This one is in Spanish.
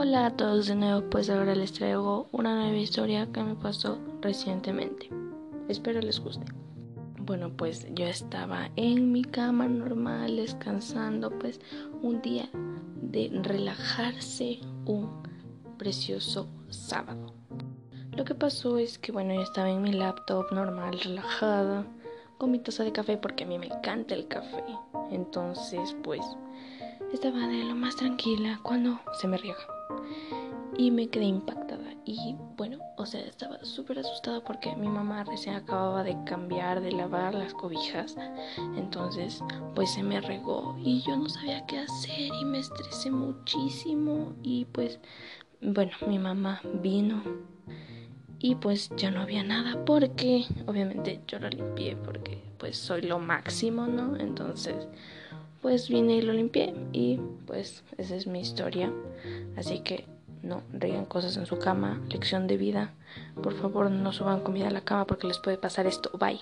Hola a todos de nuevo, pues ahora les traigo una nueva historia que me pasó recientemente. Espero les guste. Bueno, pues yo estaba en mi cama normal, descansando, pues un día de relajarse, un precioso sábado. Lo que pasó es que, bueno, yo estaba en mi laptop normal, relajada, con mi taza de café porque a mí me encanta el café. Entonces, pues, estaba de lo más tranquila cuando se me riega. Y me quedé impactada. Y bueno, o sea, estaba súper asustada porque mi mamá recién acababa de cambiar, de lavar las cobijas. Entonces, pues se me regó y yo no sabía qué hacer y me estresé muchísimo. Y pues, bueno, mi mamá vino y pues ya no había nada porque obviamente yo lo limpié porque pues soy lo máximo, ¿no? Entonces pues vine y lo limpié y pues esa es mi historia. Así que no rieguen cosas en su cama, lección de vida. Por favor no suban comida a la cama porque les puede pasar esto. Bye.